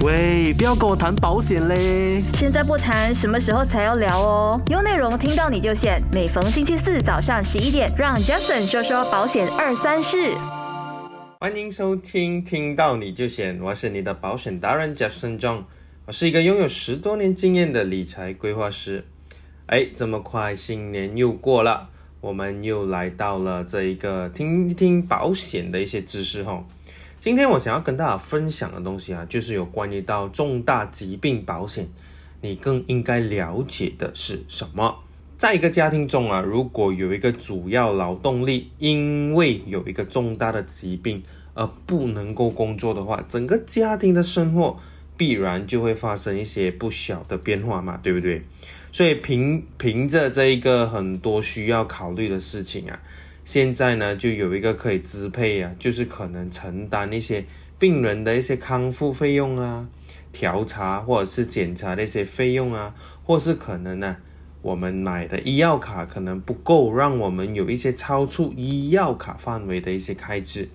喂，不要跟我谈保险嘞！现在不谈，什么时候才要聊哦？有内容听到你就选。每逢星期四早上十一点，让 Jason 说说保险二三事。欢迎收听，听到你就选，我是你的保险达人 Jason John，我是一个拥有十多年经验的理财规划师。哎，这么快新年又过了，我们又来到了这一个听一听保险的一些知识哈。今天我想要跟大家分享的东西啊，就是有关于到重大疾病保险，你更应该了解的是什么？在一个家庭中啊，如果有一个主要劳动力因为有一个重大的疾病而不能够工作的话，整个家庭的生活必然就会发生一些不小的变化嘛，对不对？所以凭凭着这一个很多需要考虑的事情啊。现在呢，就有一个可以支配啊，就是可能承担一些病人的一些康复费用啊、调查或者是检查的一些费用啊，或是可能呢，我们买的医药卡可能不够，让我们有一些超出医药卡范围的一些开支，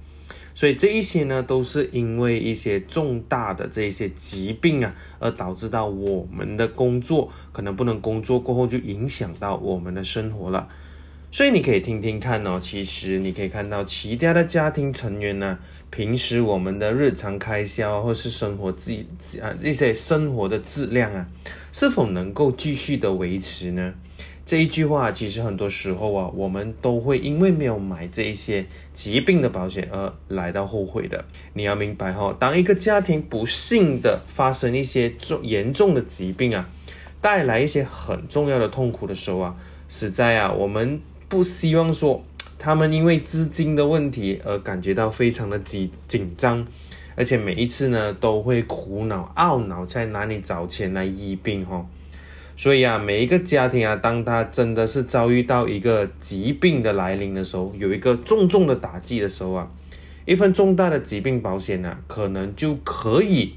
所以这一些呢，都是因为一些重大的这一些疾病啊，而导致到我们的工作可能不能工作过后，就影响到我们的生活了。所以你可以听听看哦，其实你可以看到其他的家庭成员呢，平时我们的日常开销或是生活质啊一些生活的质量啊，是否能够继续的维持呢？这一句话其实很多时候啊，我们都会因为没有买这一些疾病的保险而来到后悔的。你要明白哈，当一个家庭不幸的发生一些重严重的疾病啊，带来一些很重要的痛苦的时候啊，实在啊，我们。不希望说他们因为资金的问题而感觉到非常的紧紧张，而且每一次呢都会苦恼懊恼在哪里找钱来医病哈。所以啊，每一个家庭啊，当他真的是遭遇到一个疾病的来临的时候，有一个重重的打击的时候啊，一份重大的疾病保险呢，可能就可以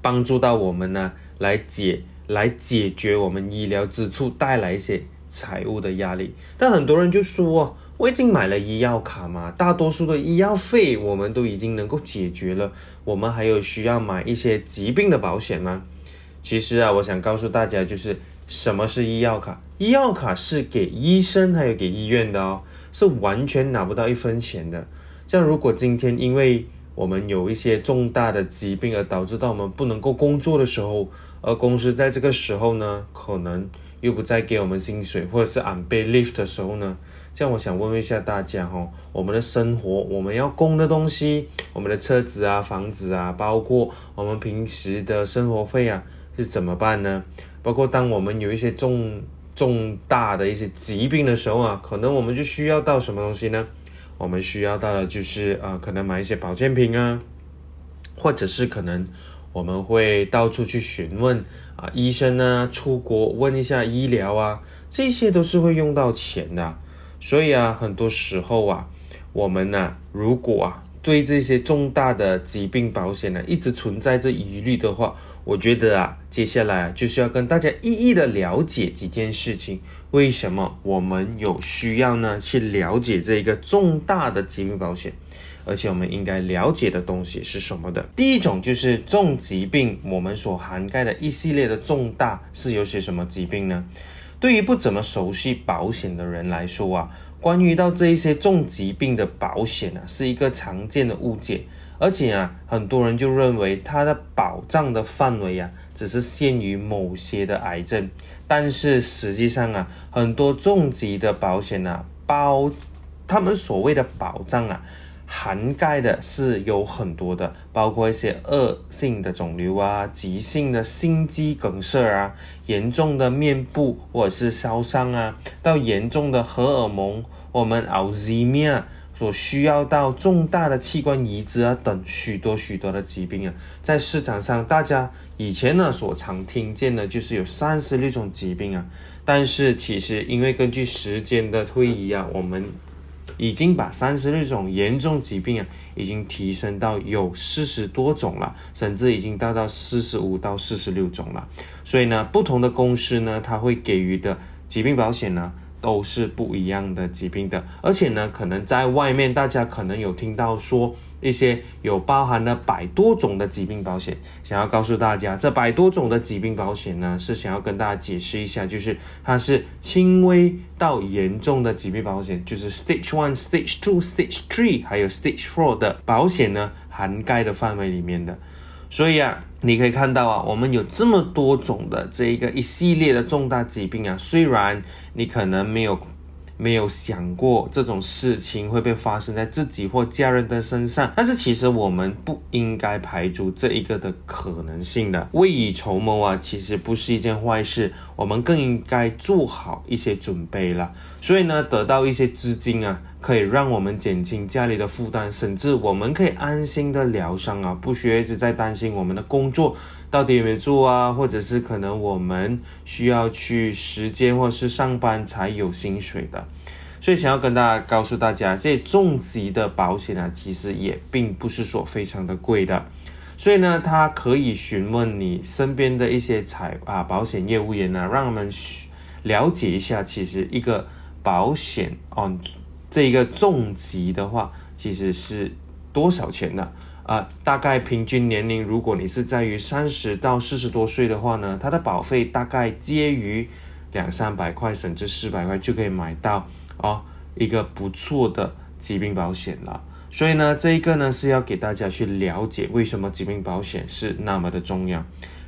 帮助到我们呢，来解来解决我们医疗支出带来一些。财务的压力，但很多人就说，我已经买了医药卡嘛，大多数的医药费我们都已经能够解决了，我们还有需要买一些疾病的保险吗？其实啊，我想告诉大家，就是什么是医药卡？医药卡是给医生还有给医院的哦，是完全拿不到一分钱的。像如果今天因为我们有一些重大的疾病而导致到我们不能够工作的时候，而公司在这个时候呢，可能。又不再给我们薪水，或者是俺被 lift 的时候呢？这样我想问问一下大家哈，我们的生活，我们要供的东西，我们的车子啊、房子啊，包括我们平时的生活费啊，是怎么办呢？包括当我们有一些重重大的一些疾病的时候啊，可能我们就需要到什么东西呢？我们需要到的就是呃，可能买一些保健品啊，或者是可能。我们会到处去询问啊，医生啊，出国问一下医疗啊，这些都是会用到钱的。所以啊，很多时候啊，我们呢，如果啊对这些重大的疾病保险呢一直存在着疑虑的话，我觉得啊，接下来就是要跟大家一一的了解几件事情。为什么我们有需要呢？去了解这一个重大的疾病保险？而且我们应该了解的东西是什么的？第一种就是重疾病，我们所涵盖的一系列的重大是有些什么疾病呢？对于不怎么熟悉保险的人来说啊，关于到这一些重疾病的保险啊，是一个常见的误解，而且啊，很多人就认为它的保障的范围啊，只是限于某些的癌症，但是实际上啊，很多重疾的保险啊，包他们所谓的保障啊。涵盖的是有很多的，包括一些恶性的肿瘤啊、急性的心肌梗塞啊、严重的面部或者是烧伤啊，到严重的荷尔蒙，我们 Alzheimer 所需要到重大的器官移植啊等许多许多的疾病啊，在市场上大家以前呢所常听见的就是有三十六种疾病啊，但是其实因为根据时间的推移啊，我们。已经把三十六种严重疾病啊，已经提升到有四十多种了，甚至已经达到四十五到四十六种了。所以呢，不同的公司呢，它会给予的疾病保险呢，都是不一样的疾病的，而且呢，可能在外面大家可能有听到说一些有包含了百多种的疾病保险，想要告诉大家，这百多种的疾病保险呢，是想要跟大家解释一下，就是它是轻微到严重的疾病保险，就是 Stage One、Stage Two、Stage Three 还有 Stage Four 的保险呢，涵盖的范围里面的。所以啊，你可以看到啊，我们有这么多种的这一个一系列的重大疾病啊，虽然你可能没有没有想过这种事情会被发生在自己或家人的身上，但是其实我们不应该排除这一个的可能性的。未雨绸缪啊，其实不是一件坏事，我们更应该做好一些准备了。所以呢，得到一些资金啊。可以让我们减轻家里的负担，甚至我们可以安心的疗伤啊，不需要一直在担心我们的工作到底有没有做啊，或者是可能我们需要去时间或是上班才有薪水的。所以想要跟大家告诉大家，这重疾的保险啊，其实也并不是说非常的贵的。所以呢，他可以询问你身边的一些财啊保险业务员呢，让他们了解一下，其实一个保险哦。这一个重疾的话，其实是多少钱呢？啊大概平均年龄，如果你是在于三十到四十多岁的话呢，它的保费大概介于两三百块，甚至四百块就可以买到哦一个不错的疾病保险了。所以呢，这一个呢是要给大家去了解为什么疾病保险是那么的重要。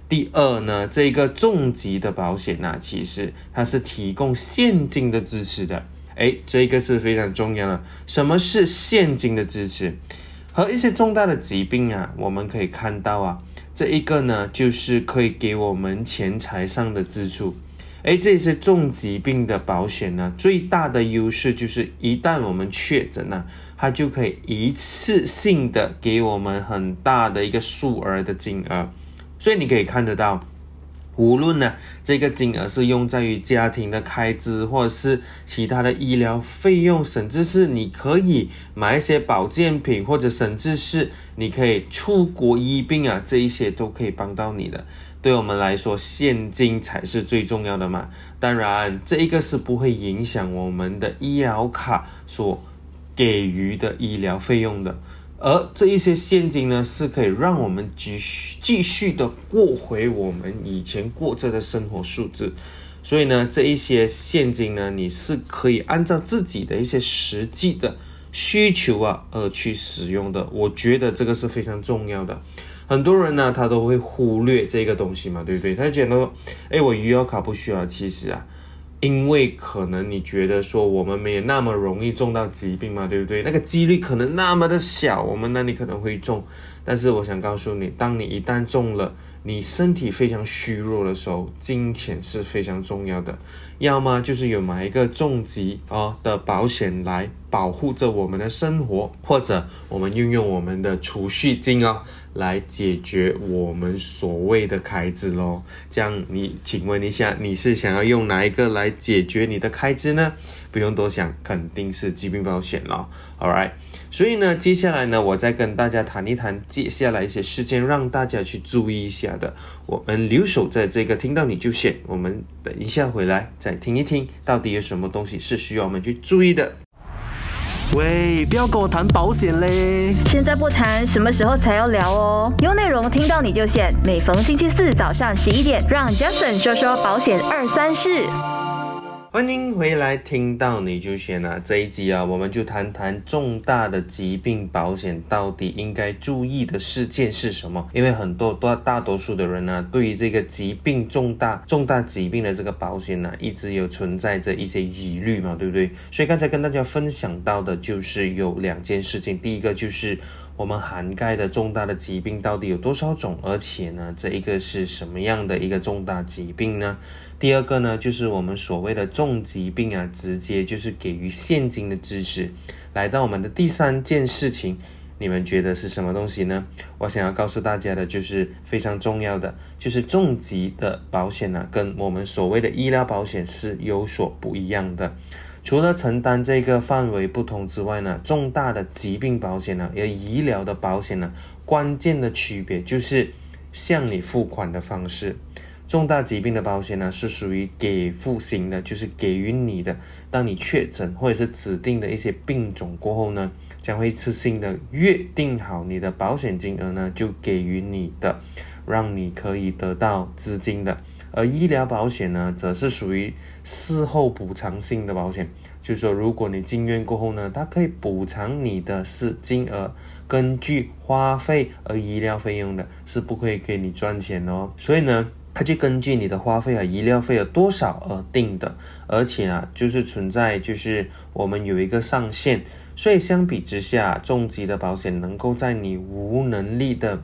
第二呢，这个重疾的保险呢，其实它是提供现金的支持的。哎，这个是非常重要的。什么是现金的支持？和一些重大的疾病啊，我们可以看到啊，这一个呢，就是可以给我们钱财上的支出。哎，这些重疾病的保险呢，最大的优势就是一旦我们确诊了，它就可以一次性的给我们很大的一个数额的金额。所以你可以看得到。无论呢，这个金额是用在于家庭的开支，或者是其他的医疗费用，甚至是你可以买一些保健品，或者甚至是你可以出国医病啊，这一些都可以帮到你的。对我们来说，现金才是最重要的嘛。当然，这一个是不会影响我们的医疗卡所给予的医疗费用的。而这一些现金呢，是可以让我们继续继续的过回我们以前过着的生活素质。所以呢，这一些现金呢，你是可以按照自己的一些实际的需求啊而去使用的。我觉得这个是非常重要的。很多人呢，他都会忽略这个东西嘛，对不对？他觉得，哎，我余额卡不需要。其实啊。因为可能你觉得说我们没有那么容易中到疾病嘛，对不对？那个几率可能那么的小，我们那里可能会中。但是我想告诉你，当你一旦中了，你身体非常虚弱的时候，金钱是非常重要的。要么就是有买一个重疾啊的保险来保护着我们的生活，或者我们运用我们的储蓄金哦。来解决我们所谓的开支喽。这样，你请问一下，你是想要用哪一个来解决你的开支呢？不用多想，肯定是疾病保险了。All right，所以呢，接下来呢，我再跟大家谈一谈接下来一些事件，让大家去注意一下的。我们留守在这个听到你就选，我们等一下回来再听一听，到底有什么东西是需要我们去注意的。喂，不要跟我谈保险嘞！现在不谈，什么时候才要聊哦？有内容听到你就选，每逢星期四早上十一点，让 Jason 说说保险二三事。欢迎回来，听到你就选了这一集啊，我们就谈谈重大的疾病保险到底应该注意的事件是什么？因为很多大大多数的人呢，对于这个疾病重大重大疾病的这个保险呢，一直有存在着一些疑虑嘛，对不对？所以刚才跟大家分享到的就是有两件事情，第一个就是。我们涵盖的重大的疾病到底有多少种？而且呢，这一个是什么样的一个重大疾病呢？第二个呢，就是我们所谓的重疾病啊，直接就是给予现金的支持。来到我们的第三件事情，你们觉得是什么东西呢？我想要告诉大家的就是非常重要的，就是重疾的保险呢，跟我们所谓的医疗保险是有所不一样的。除了承担这个范围不同之外呢，重大的疾病保险呢，有医疗的保险呢，关键的区别就是向你付款的方式。重大疾病的保险呢，是属于给付型的，就是给予你的。当你确诊或者是指定的一些病种过后呢，将会一次性的约定好你的保险金额呢，就给予你的，让你可以得到资金的。而医疗保险呢，则是属于事后补偿性的保险，就是说，如果你进院过后呢，它可以补偿你的是金额，根据花费而医疗费用的，是不会给你赚钱哦。所以呢，它就根据你的花费和医疗费有多少而定的，而且啊，就是存在就是我们有一个上限，所以相比之下，重疾的保险能够在你无能力的。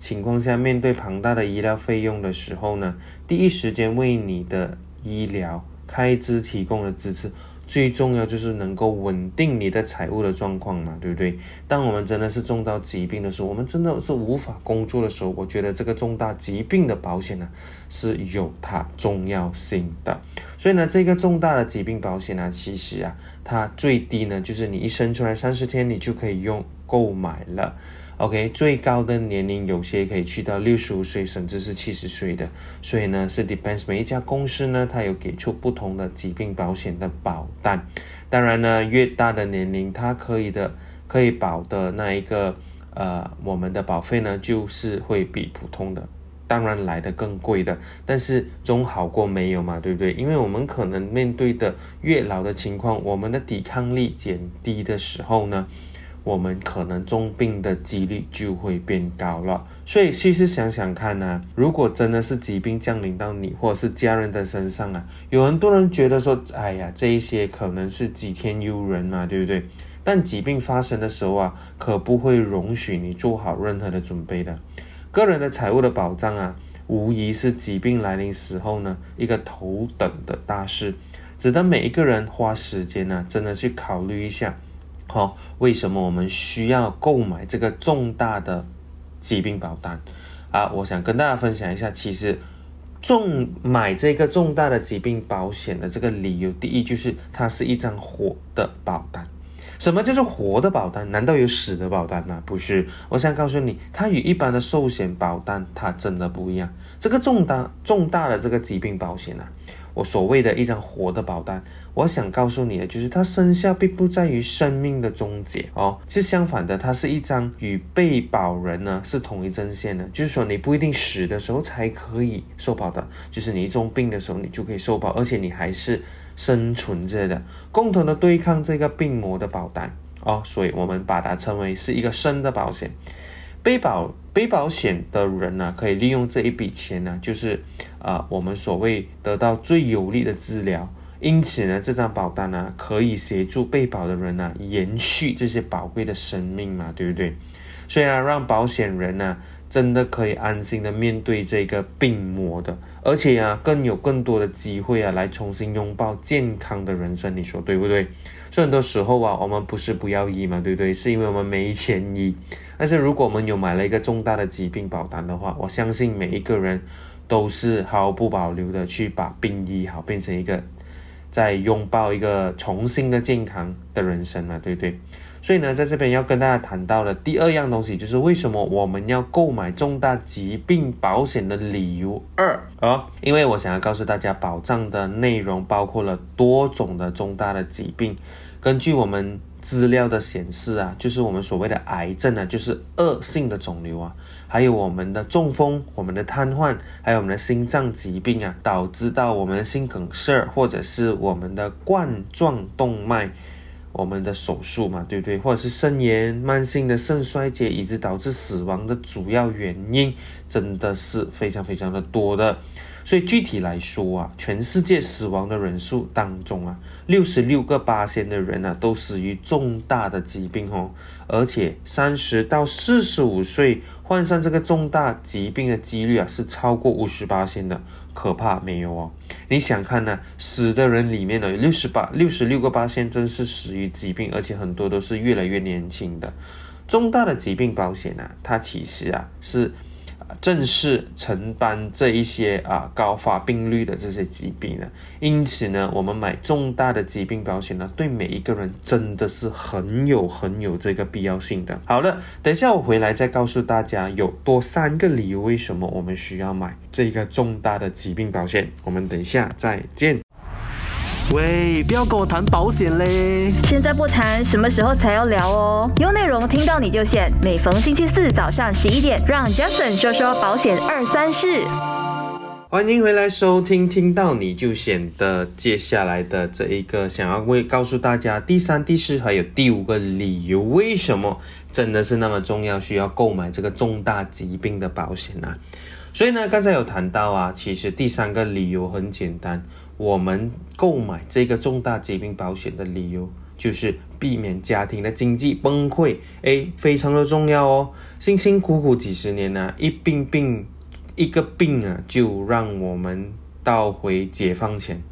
情况下，面对庞大的医疗费用的时候呢，第一时间为你的医疗开支提供了支持。最重要就是能够稳定你的财务的状况嘛，对不对？当我们真的是重到疾病的时候，我们真的是无法工作的时候，我觉得这个重大疾病的保险呢是有它重要性的。所以呢，这个重大的疾病保险呢，其实啊，它最低呢就是你一生出来三十天，你就可以用购买了。OK，最高的年龄有些可以去到六十五岁，甚至是七十岁的，所以呢是 depends 每一家公司呢，它有给出不同的疾病保险的保单。当然呢，越大的年龄，它可以的可以保的那一个呃，我们的保费呢，就是会比普通的当然来的更贵的，但是总好过没有嘛，对不对？因为我们可能面对的越老的情况，我们的抵抗力减低的时候呢。我们可能重病的几率就会变高了，所以其实想想看呢，如果真的是疾病降临到你或者是家人的身上啊，有很多人觉得说，哎呀，这一些可能是几天悠人嘛，对不对？但疾病发生的时候啊，可不会容许你做好任何的准备的。个人的财务的保障啊，无疑是疾病来临时候呢一个头等的大事，值得每一个人花时间呢，真的去考虑一下。好，为什么我们需要购买这个重大的疾病保单啊？我想跟大家分享一下，其实重买这个重大的疾病保险的这个理由，第一就是它是一张活的保单。什么叫做活的保单？难道有死的保单吗？不是，我想告诉你，它与一般的寿险保单它真的不一样。这个重大重大的这个疾病保险啊。我所谓的一张活的保单，我想告诉你的就是，它生效并不在于生命的终结哦，是相反的，它是一张与被保人呢是同一阵线的，就是说你不一定死的时候才可以受保的，就是你一重病的时候你就可以受保，而且你还是生存着的，共同的对抗这个病魔的保单哦，所以我们把它称为是一个生的保险。被保被保险的人呢，可以利用这一笔钱呢，就是啊，我们所谓得到最有利的治疗。因此呢，这张保单呢，可以协助被保的人呢，延续这些宝贵的生命嘛，对不对？虽然让保险人呢，真的可以安心的面对这个病魔的，而且啊，更有更多的机会啊，来重新拥抱健康的人生。你说对不对？所以很多时候啊，我们不是不要医嘛，对不对？是因为我们没钱医。但是如果我们有买了一个重大的疾病保单的话，我相信每一个人都是毫不保留的去把病医好，变成一个在拥抱一个重新的健康的人生嘛，对不对？所以呢，在这边要跟大家谈到的第二样东西，就是为什么我们要购买重大疾病保险的理由二啊，因为我想要告诉大家，保障的内容包括了多种的重大的疾病。根据我们资料的显示啊，就是我们所谓的癌症啊，就是恶性的肿瘤啊，还有我们的中风、我们的瘫痪，还有我们的心脏疾病啊，导致到我们的心梗塞，或者是我们的冠状动脉。我们的手术嘛，对不对？或者是肾炎、慢性的肾衰竭，以致导致死亡的主要原因，真的是非常非常的多的。所以具体来说啊，全世界死亡的人数当中啊，六十六个八千的人呢，都死于重大的疾病哦。而且三十到四十五岁患上这个重大疾病的几率啊，是超过五十八千的。可怕没有哦？你想看呢？死的人里面呢，六十八、六十六个八仙，真是死于疾病，而且很多都是越来越年轻的。重大的疾病保险呢，它其实啊是正式承担这一些啊高发病率的这些疾病呢。因此呢，我们买重大的疾病保险呢，对每一个人真的是很有很有这个必要性的。好了，等一下我回来再告诉大家有多三个理由为什么我们需要买这个重大的疾病保险。我们等一下再见。喂，不要跟我谈保险嘞！现在不谈，什么时候才要聊哦？有内容听到你就险，每逢星期四早上十一点，让 Jason 说说保险二三事。欢迎回来收听，听到你就险的接下来的这一个，想要为告诉大家第三、第四还有第五个理由，为什么真的是那么重要，需要购买这个重大疾病的保险呢？所以呢，刚才有谈到啊，其实第三个理由很简单。我们购买这个重大疾病保险的理由，就是避免家庭的经济崩溃，诶，非常的重要哦。辛辛苦苦几十年呢，一病病一个病啊，就让我们倒回解放前。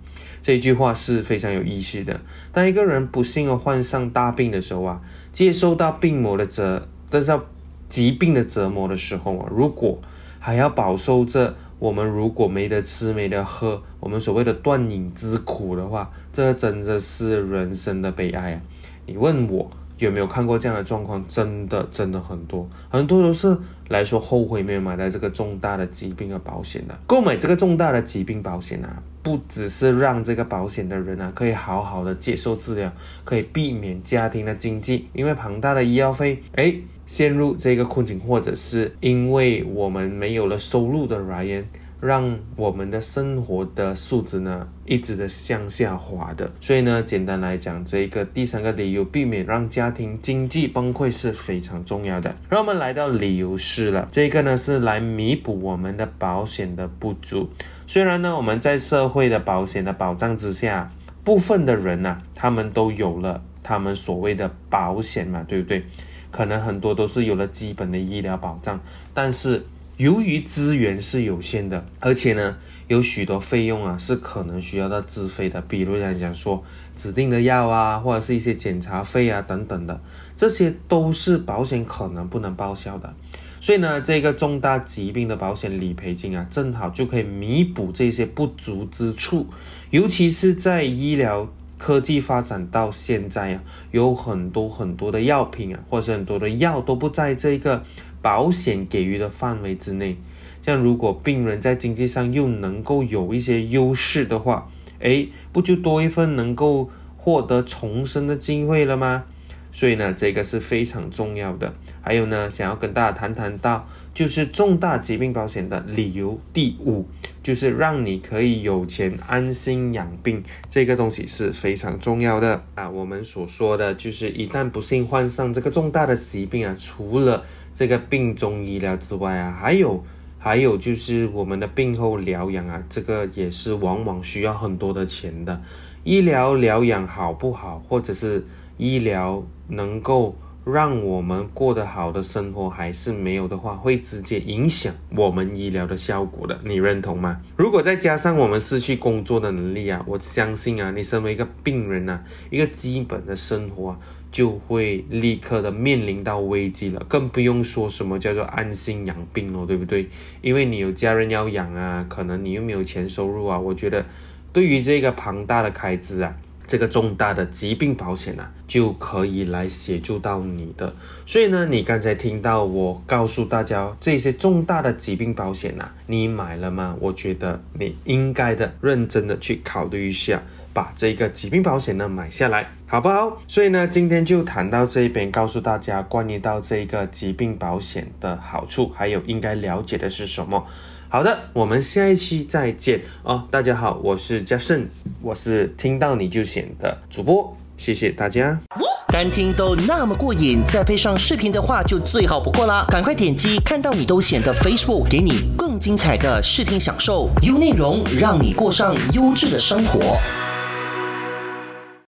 这句话是非常有意思的。当一个人不幸的患上大病的时候啊，接受到病魔的折，得到疾病的折磨的时候啊，如果还要饱受这。我们如果没得吃没得喝，我们所谓的断饮之苦的话，这真的是人生的悲哀啊！你问我有没有看过这样的状况？真的真的很多，很多都是来说后悔没有买到这个重大的疾病的保险的。购买这个重大的疾病保险啊，不只是让这个保险的人啊可以好好的接受治疗，可以避免家庭的经济因为庞大的医药费，哎。陷入这个困境，或者是因为我们没有了收入的来源，让我们的生活的素质呢一直的向下滑的。所以呢，简单来讲，这一个第三个理由，避免让家庭经济崩溃是非常重要的。让我们来到理由四了，这个呢是来弥补我们的保险的不足。虽然呢，我们在社会的保险的保障之下，部分的人呢，他们都有了他们所谓的保险嘛，对不对？可能很多都是有了基本的医疗保障，但是由于资源是有限的，而且呢，有许多费用啊是可能需要到自费的，比如来讲说指定的药啊，或者是一些检查费啊等等的，这些都是保险可能不能报销的。所以呢，这个重大疾病的保险理赔金啊，正好就可以弥补这些不足之处，尤其是在医疗。科技发展到现在啊，有很多很多的药品啊，或者很多的药都不在这个保险给予的范围之内。像如果病人在经济上又能够有一些优势的话，诶，不就多一份能够获得重生的机会了吗？所以呢，这个是非常重要的。还有呢，想要跟大家谈谈到。就是重大疾病保险的理由第五，就是让你可以有钱安心养病，这个东西是非常重要的啊。我们所说的就是一旦不幸患上这个重大的疾病啊，除了这个病中医疗之外啊，还有还有就是我们的病后疗养啊，这个也是往往需要很多的钱的。医疗疗养好不好，或者是医疗能够。让我们过得好的生活还是没有的话，会直接影响我们医疗的效果的，你认同吗？如果再加上我们失去工作的能力啊，我相信啊，你身为一个病人啊，一个基本的生活，就会立刻的面临到危机了，更不用说什么叫做安心养病了，对不对？因为你有家人要养啊，可能你又没有钱收入啊，我觉得对于这个庞大的开支啊。这个重大的疾病保险呢，就可以来协助到你的。所以呢，你刚才听到我告诉大家这些重大的疾病保险呢，你买了吗？我觉得你应该的认真的去考虑一下，把这个疾病保险呢买下来，好不好？所以呢，今天就谈到这边，告诉大家关于到这个疾病保险的好处，还有应该了解的是什么。好的，我们下一期再见哦！大家好，我是 Jason，我是听到你就选的主播，谢谢大家。单听都那么过瘾，再配上视频的话就最好不过啦！赶快点击看到你都显得 Facebook，给你更精彩的视听享受，优内容让你过上优质的生活。